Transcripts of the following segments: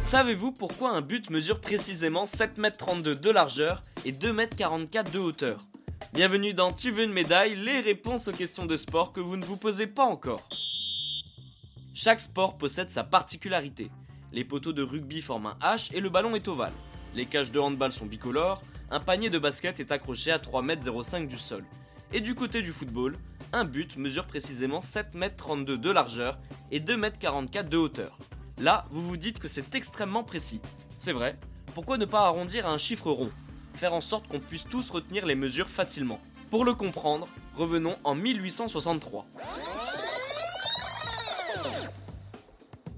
Savez-vous pourquoi un but mesure précisément 7,32 m de largeur et 2,44 m de hauteur? Bienvenue dans Tu veux une médaille, les réponses aux questions de sport que vous ne vous posez pas encore. Chaque sport possède sa particularité. Les poteaux de rugby forment un H et le ballon est ovale. Les cages de handball sont bicolores, un panier de basket est accroché à 3,05 m du sol. Et du côté du football, un but mesure précisément 7,32 m de largeur et 2,44 m de hauteur. Là, vous vous dites que c'est extrêmement précis. C'est vrai, pourquoi ne pas arrondir à un chiffre rond? Faire en sorte qu'on puisse tous retenir les mesures facilement. Pour le comprendre, revenons en 1863.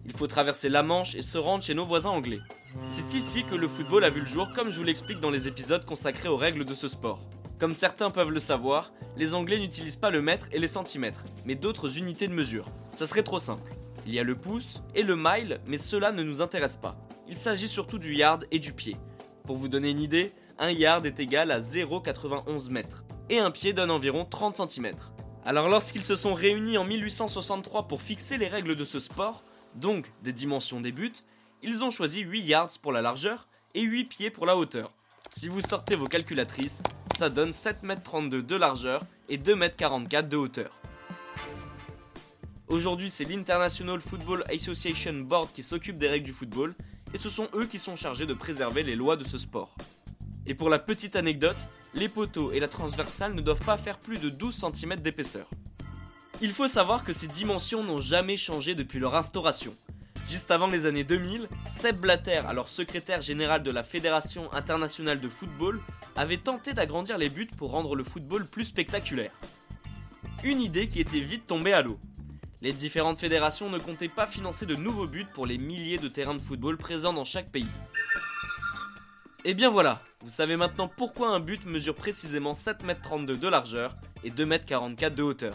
Il faut traverser la Manche et se rendre chez nos voisins anglais. C'est ici que le football a vu le jour comme je vous l'explique dans les épisodes consacrés aux règles de ce sport. Comme certains peuvent le savoir, les Anglais n'utilisent pas le mètre et les centimètres, mais d'autres unités de mesure. Ça serait trop simple. Il y a le pouce et le mile, mais cela ne nous intéresse pas. Il s'agit surtout du yard et du pied. Pour vous donner une idée, un yard est égal à 0,91 mètres, et un pied donne environ 30 cm. Alors lorsqu'ils se sont réunis en 1863 pour fixer les règles de ce sport, donc des dimensions des buts, ils ont choisi 8 yards pour la largeur et 8 pieds pour la hauteur. Si vous sortez vos calculatrices, ça donne 7,32 m de largeur et 2,44 m de hauteur. Aujourd'hui, c'est l'International Football Association Board qui s'occupe des règles du football, et ce sont eux qui sont chargés de préserver les lois de ce sport. Et pour la petite anecdote, les poteaux et la transversale ne doivent pas faire plus de 12 cm d'épaisseur. Il faut savoir que ces dimensions n'ont jamais changé depuis leur instauration. Juste avant les années 2000, Seb Blatter, alors secrétaire général de la Fédération internationale de football, avait tenté d'agrandir les buts pour rendre le football plus spectaculaire. Une idée qui était vite tombée à l'eau. Les différentes fédérations ne comptaient pas financer de nouveaux buts pour les milliers de terrains de football présents dans chaque pays. Et bien voilà, vous savez maintenant pourquoi un but mesure précisément 7,32 m de largeur et 2,44 m de hauteur.